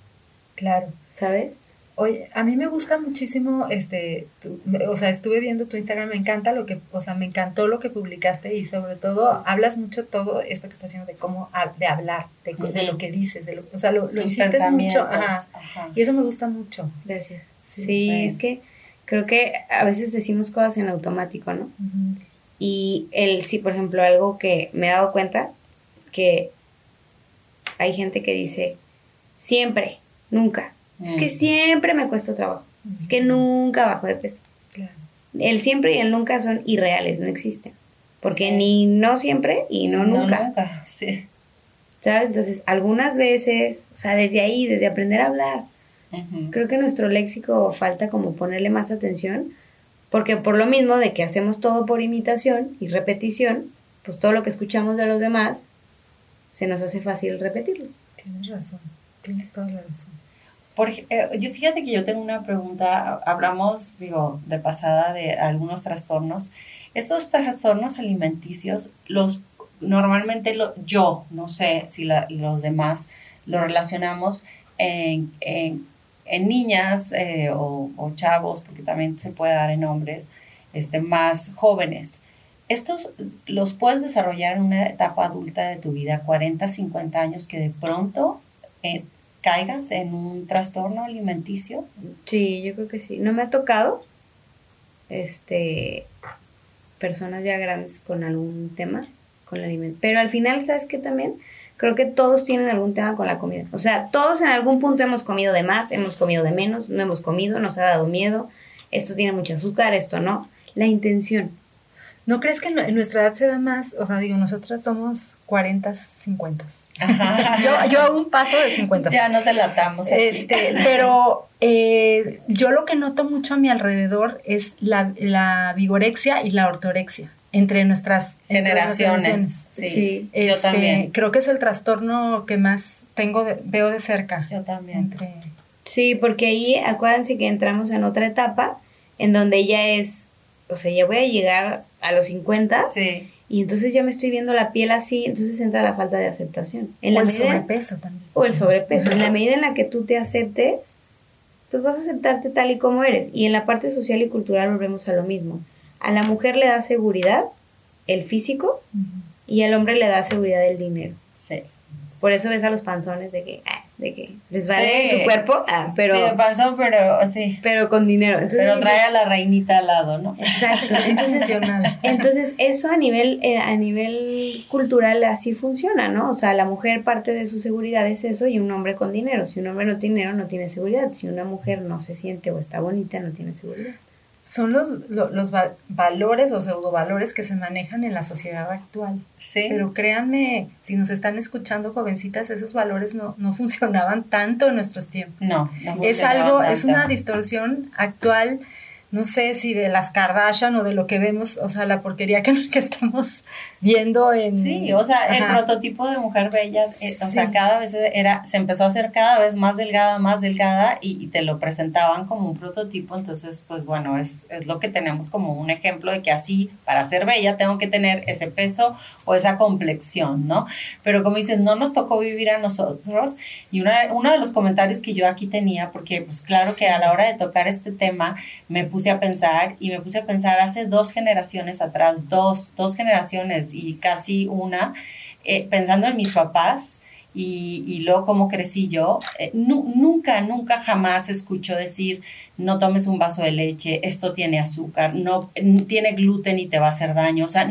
Claro. ¿sabes? Oye, a mí me gusta muchísimo, este, tu- o sea, estuve viendo tu Instagram, me encanta lo que, o sea, me encantó lo que publicaste y sobre todo hablas mucho todo esto que estás haciendo de cómo, de hablar, de, de lo que dices, de lo, o sea, lo, lo hiciste mucho, ajá, ajá. y eso me gusta mucho. Gracias. Sí, Sí, sí. es que creo que a veces decimos cosas en automático, ¿no? Y el sí, por ejemplo, algo que me he dado cuenta, que hay gente que dice, siempre, nunca. Es que siempre me cuesta trabajo. Es que nunca bajo de peso. Claro. El siempre y el nunca son irreales, no existen. Porque Sí. ni no siempre y no, nunca. nunca, sí. ¿Sabes? Entonces, algunas veces, o sea, desde ahí, desde aprender a hablar, creo que nuestro léxico falta como ponerle más atención, porque por lo mismo de que hacemos todo por imitación y repetición, pues todo lo que escuchamos de los demás, se nos hace fácil repetirlo. Tienes razón, tienes toda la razón. Por ej- eh, yo fíjate que yo tengo una pregunta, hablamos, digo, de pasada de algunos trastornos. Estos trastornos alimenticios, los normalmente lo- yo, no sé si la- los demás lo relacionamos en, en- en niñas eh, o, o chavos, porque también se puede dar en hombres, este, más jóvenes. Estos los puedes desarrollar en una etapa adulta de tu vida, 40, 50 años, que de pronto eh, caigas en un trastorno alimenticio. Sí, yo creo que sí. No me ha tocado, este, personas ya grandes con algún tema con el alimento. Pero al final, ¿sabes qué también? Creo que todos tienen algún tema con la comida. O sea, todos en algún punto hemos comido de más, hemos comido de menos, no hemos comido, nos ha dado miedo. Esto tiene mucho azúcar, esto no. La intención. ¿No crees que en nuestra edad se da más? O sea, digo, nosotras somos 40, 50. Yo, yo a un paso de 50. ya nos delatamos. aquí. Este, pero eh, yo lo que noto mucho a mi alrededor es la, la vigorexia y la ortorexia entre nuestras entre nuestras Generaciones. Sí, Sí. yo Este, también. Creo que es el trastorno que más tengo de- veo de cerca. Yo también. Entre, Sí, porque ahí acuérdense que entramos en otra etapa en donde ya es, o sea, ya voy a llegar a los 50 Sí. y entonces ya me estoy viendo la piel así, entonces entra la falta de aceptación. En o la el medida, sobrepeso también. o el sobrepeso. En la medida en la que tú te aceptes, pues vas a aceptarte tal y como eres. Y en la parte social y cultural volvemos a lo mismo. A la mujer le da seguridad el físico y al hombre le da seguridad el dinero. Sí. Por eso ves a los panzones de que, ah, de que les vale Sí. su cuerpo, ah, pero, sí, de panzón, pero sí. pero con dinero. Entonces, pero trae a la reinita al lado, ¿no? Exacto. Es Entonces, entonces eso a nivel, eh, a nivel cultural así funciona, ¿no? O sea, la mujer parte de su seguridad es eso y un hombre con dinero. Si un hombre no tiene dinero, no tiene seguridad. Si una mujer no se siente o está bonita, no tiene seguridad. Son los, lo- los va- valores o pseudovalores que se manejan en la sociedad actual. Sí. Pero créanme, si nos están escuchando jovencitas, esos valores no, no funcionaban tanto en nuestros tiempos. no, no es algo, es una distorsión actual, no sé si de las Kardashian o de lo que vemos, o sea, la porquería que, que estamos viendo en... Sí, o sea, el prototipo de mujer bella, eh, o sea, cada vez era, se empezó a hacer cada vez más delgada, más delgada y, y te lo presentaban como un prototipo, entonces, pues bueno, es, es lo que tenemos como un ejemplo de que así, para ser bella, tengo que tener ese peso o esa complexión, ¿no? Pero como dices, no nos tocó vivir a nosotros y una, uno de los comentarios que yo aquí tenía, porque pues claro que a la hora de tocar este tema me puse a pensar y me puse a pensar hace dos generaciones atrás, dos, dos generaciones y casi una, eh, pensando en mis papás y, luego cómo crecí yo, eh, nu- nunca, nunca jamás escucho decir, no tomes un vaso de leche, esto tiene azúcar, no tiene gluten y te va a hacer daño. O sea,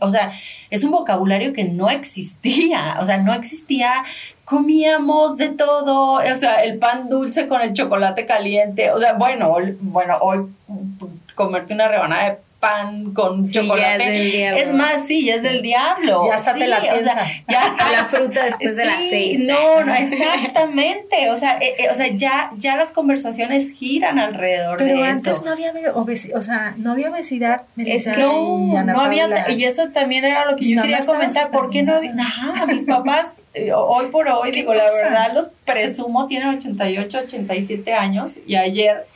o sea, es un vocabulario que no existía, o sea, no existía, comíamos de todo, o sea, el pan dulce con el chocolate caliente, o sea, bueno, bueno, hoy mm, comerte una rebanada de pan con Sí, ya chocolate es del diablo. es más, sí, es del diablo. Ya hasta Sí, te la o sea, piensas. ya La fruta después de las seis. No, no, exactamente. O sea, eh, eh, o sea ya, ya las conversaciones giran alrededor Pero de antes eso. no había obesidad, o sea, no había obesidad. Es que no, y no había, y eso también era lo que yo quería comentar, ¿por qué no había? Ajá, mis papás, eh, hoy por hoy, ¿Qué digo, la verdad, los presumo, tienen 88, 87 años, y ayer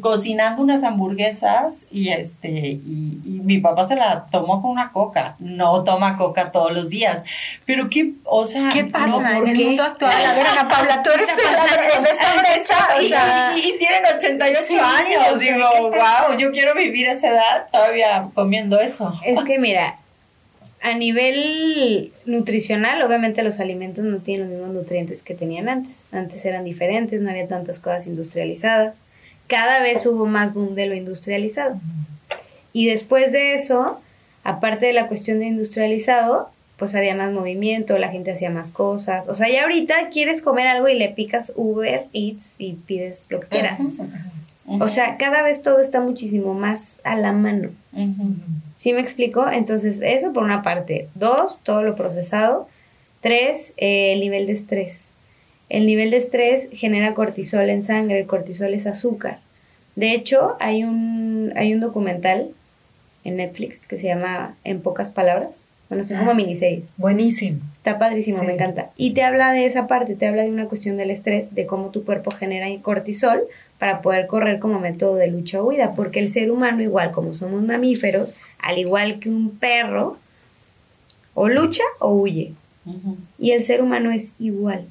cocinando unas hamburguesas y este y, y mi papá se la tomó con una coca. No toma coca todos los días. Pero qué, o sea, ¿Qué pasa no, en ¿por el qué? mundo actual? A ver, Ana Paula, tú eres en esta brecha, o Y- sea, y, y tienen 88 Sí, años. o Digo, wow, yo quiero vivir esa edad todavía comiendo eso. Es que mira, a nivel nutricional, obviamente los alimentos no tienen los mismos nutrientes que tenían antes. Antes eran diferentes, no había tantas cosas industrializadas. Cada vez hubo más boom de lo industrializado. Y después de eso, aparte de la cuestión de industrializado, pues había más movimiento, la gente hacía más cosas. O sea, ya ahorita quieres comer algo y le picas Uber Eats y pides lo que quieras. O sea, cada vez todo está muchísimo más a la mano. ¿Sí me explico? Entonces, eso por una parte. Dos, todo lo procesado. Tres, eh, el nivel de estrés. El nivel de estrés genera cortisol en sangre. El cortisol es azúcar. De hecho, hay un, hay un documental en Netflix que se llama En pocas palabras. Bueno, son como miniseries. buenísimo. Está padrísimo, Sí. me encanta. Y te habla de esa parte, te habla de una cuestión del estrés, de cómo tu cuerpo genera cortisol para poder correr como método de lucha o huida, porque el ser humano, igual como somos mamíferos, al igual que un perro, o lucha o huye. Y el ser humano es igual.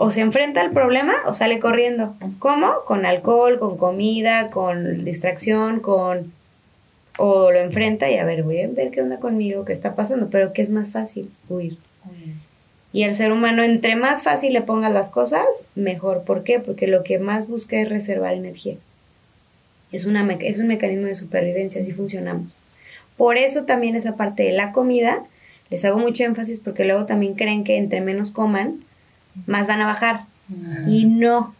O se enfrenta al problema o sale corriendo. ¿Cómo? Con alcohol, con comida, con distracción, con... O lo enfrenta y a ver, voy a ver qué onda conmigo, qué está pasando, pero ¿qué es más fácil? Huir. Y al ser humano, entre más fácil le pongas las cosas, mejor. ¿Por qué? Porque lo que más busca es reservar energía. Es, una es un mecanismo de supervivencia, así funcionamos. Por eso también esa parte de la comida, les hago mucho énfasis porque luego también creen que entre menos coman, más van a bajar. Y no.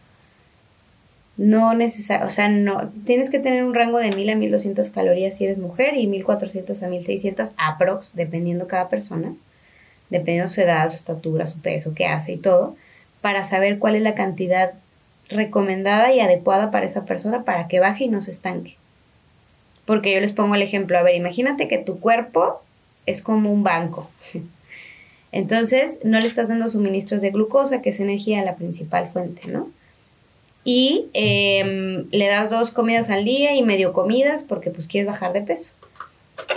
No necesario, o sea, no. Tienes que tener un rango de 1000 a 1200 calorías si eres mujer y 1400 a 1600 aprox, dependiendo cada persona, dependiendo su edad, su estatura, su peso, qué hace y todo, para saber cuál es la cantidad recomendada y adecuada para esa persona para que baje y no se estanque. Porque yo les pongo el ejemplo, a ver, imagínate que tu cuerpo es como un banco. Entonces, no le estás dando suministros de glucosa, que es energía, la principal fuente, ¿no? Y em, le das dos comidas al día y medio comidas porque pues quieres bajar de peso.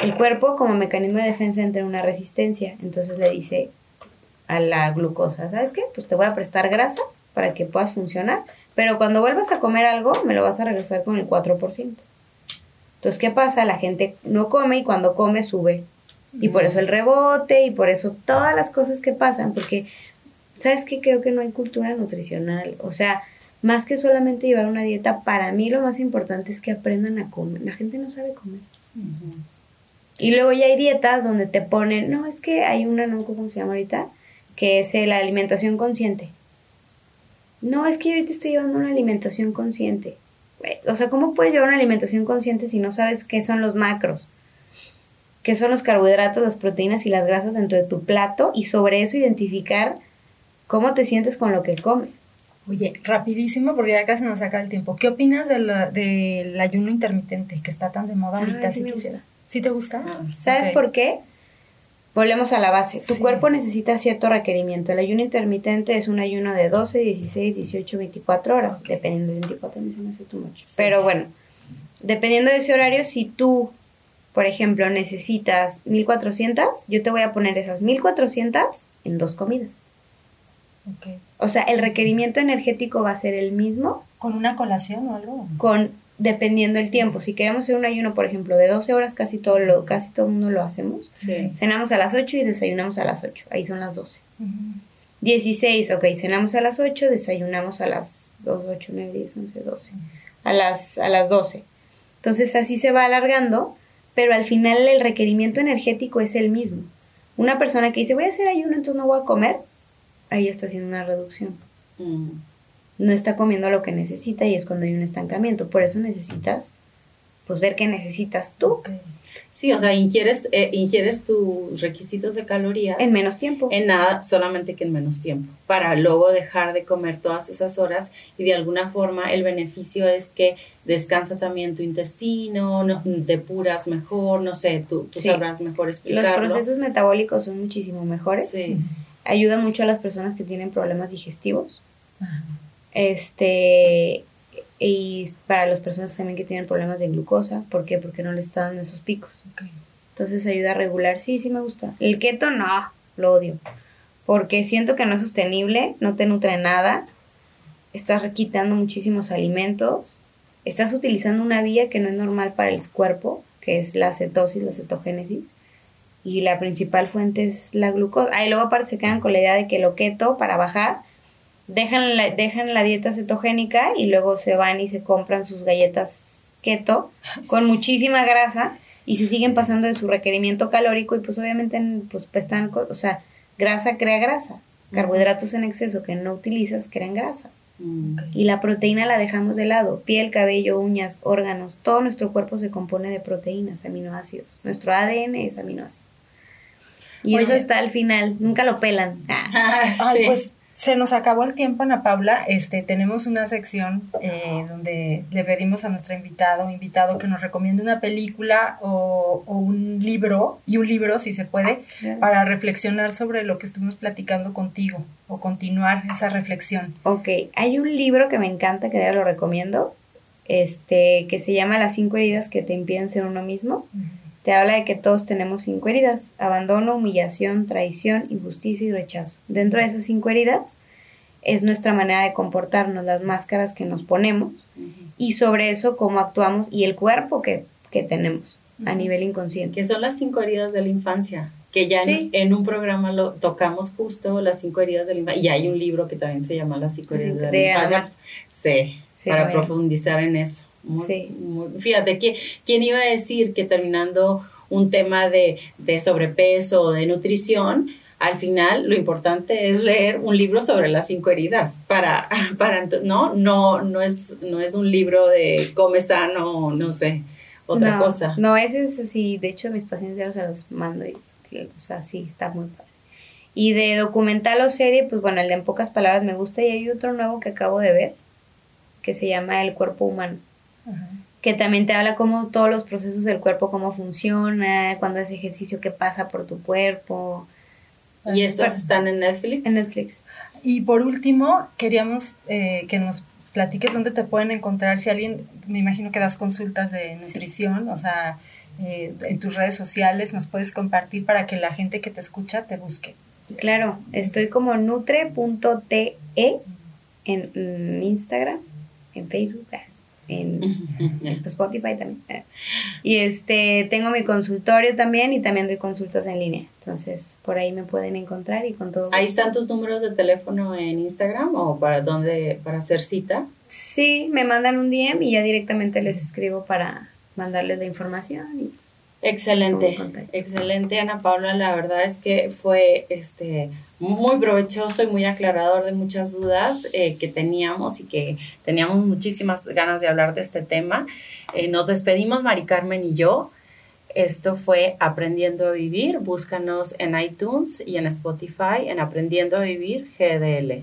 El cuerpo como mecanismo de defensa entra en una resistencia, entonces le dice a la glucosa, ¿sabes qué? Pues te voy a prestar grasa para que puedas funcionar, pero cuando vuelvas a comer algo me lo vas a regresar con el 4%. Entonces, ¿qué pasa? La gente no come y cuando come sube. Y por eso el rebote y por eso todas las cosas que pasan, porque, ¿sabes qué? Creo que no hay cultura nutricional. O sea, más que solamente llevar una dieta, para mí lo más importante es que aprendan a comer. La gente no sabe comer. Y luego ya hay dietas donde te ponen, no, es que hay una, no, ¿cómo se llama ahorita? Que es eh, la alimentación consciente. No, es que yo ahorita estoy llevando una alimentación consciente. O sea, ¿cómo puedes llevar una alimentación consciente si no sabes qué son los macros? ¿Qué son los carbohidratos, las proteínas y las grasas dentro de tu plato? Y sobre eso identificar cómo te sientes con lo que comes. Oye, rapidísimo porque ya casi nos saca el tiempo. ¿Qué opinas de la- del ayuno intermitente que está tan de moda Ay, ahorita? sí si quisiera. ¿Sí te gusta? Ah, ¿Sabes por qué? Volvemos a la base. Tu Sí. cuerpo necesita cierto requerimiento. El ayuno intermitente es un ayuno de 12, 16, 18, 24 horas. Dependiendo del 24, a mí se me hace too much. Pero bueno, dependiendo de ese horario, si tú, por ejemplo, necesitas 1400, yo te voy a poner esas 1400 en dos comidas. Ok. O sea, el requerimiento energético va a ser el mismo ¿Con una colación o algo? con dependiendo el Sí. tiempo. Si queremos hacer un ayuno, por ejemplo, de 12 horas, casi todo lo casi todo el mundo lo hacemos. Sí. Cenamos a las 8 y desayunamos a las 8. Ahí son las 12. Ujú. 16, ok, cenamos a las 8, desayunamos a las 2, 8, 9, 10, 11, 12. A las, a las 12. Entonces así se va alargando, pero al final el requerimiento energético es el mismo. Una persona que dice, voy a hacer ayuno, entonces no voy a comer, ahí está haciendo una reducción. Mm. No está comiendo lo que necesita y es cuando hay un estancamiento. Por eso necesitas, pues ver qué necesitas tú. Sí, o sea, ingieres, eh, ingieres tus requisitos de calorías en menos tiempo. en nada, solamente que en menos tiempo, para luego dejar de comer todas esas horas y de alguna forma el beneficio es que descansa también tu intestino, no, depuras mejor, no sé, tú, tú Sí. sabrás mejor Los explicarlo. procesos metabólicos son muchísimo mejores. Sí. Ayuda mucho a las personas que tienen problemas digestivos. Ajá. Este, Y para las personas también que tienen problemas de glucosa, ¿por qué? Porque no les está dando esos picos. Entonces ayuda a regular. Sí, sí me gusta. El keto no, lo odio. Porque siento que no es sostenible, no te nutre nada, estás quitando muchísimos alimentos, estás utilizando una vía que no es normal para el cuerpo, que es la cetosis, la cetogénesis, y la principal fuente es la glucosa. Ah, y luego aparte se quedan con la idea de que lo keto para bajar, dejan la, dejan la dieta cetogénica y luego se van y se compran sus galletas keto con muchísima grasa y se siguen pasando de su requerimiento calórico y pues obviamente pues están, o sea, grasa crea grasa, carbohidratos en exceso que no utilizas crean grasa. Mm. Y la proteína la dejamos de lado. Piel, cabello, uñas, órganos, todo nuestro cuerpo se compone de proteínas, aminoácidos. Nuestro ADN es aminoácido. Y Oye. eso está al final, nunca lo pelan. Ah. Ay, Sí. pues se nos acabó el tiempo, Ana Paula. Este, tenemos una sección eh, donde le pedimos a nuestro invitado, invitado que nos recomiende una película o, o un libro, y un libro si se puede, Claro. para reflexionar sobre lo que estuvimos platicando contigo o continuar esa reflexión. Ok, hay un libro que me encanta, que ya lo recomiendo, este, que se llama Las cinco heridas que te impiden ser uno mismo. Te habla de que todos tenemos cinco heridas, abandono, humillación, traición, injusticia y rechazo. Dentro de esas cinco heridas es nuestra manera de comportarnos, las máscaras que nos ponemos y sobre eso cómo actuamos y el cuerpo que, que tenemos a nivel inconsciente. que son las cinco heridas de la infancia, que ya en- Sí. en, un programa lo tocamos justo las cinco heridas de la infancia, y hay un libro que también se llama Las cinco heridas de, De la infancia. Sí, Sí, para profundizar en eso. Muy- Sí. muy- fíjate, ¿quién, ¿quién iba a decir que terminando un tema de, de sobrepeso o de nutrición, al final lo importante es leer un libro sobre las cinco heridas para, para no, no, no es, no es un libro de come sano, no sé, otra no, cosa. No, ese es así. De hecho, mis pacientes ya se los mando y, o sea, sí, está muy padre. Y de documental o serie, pues bueno, el de en pocas palabras me gusta y hay otro nuevo que acabo de ver que se llama El cuerpo humano, que también te habla cómo todos los procesos del cuerpo, cómo funciona, cuando haces ejercicio, qué pasa por tu cuerpo. Y estas están en Netflix. En Netflix. Y por último, queríamos eh, que nos platiques dónde te pueden encontrar si alguien, me imagino que das consultas de nutrición, o sea, eh, en tus redes sociales nos puedes compartir para que la gente que te escucha te busque. Claro, estoy como nutre.te en, en Instagram, en Facebook, en en Spotify también. Y este tengo mi consultorio también y también doy consultas en línea. Entonces, por ahí me pueden encontrar y con todo Ahí gusto. están tus números de teléfono en Instagram o para dónde para hacer cita. Sí, me mandan un DM y ya directamente les escribo para mandarles la información. y- Excelente, excelente Ana Paula, la verdad es que fue este muy provechoso y muy aclarador de muchas dudas eh, que teníamos y que teníamos muchísimas ganas de hablar de este tema. Eh, nos despedimos Mari Carmen y yo. Esto fue Aprendiendo a Vivir. Búscanos en iTunes y en Spotify en Aprendiendo a Vivir GDL.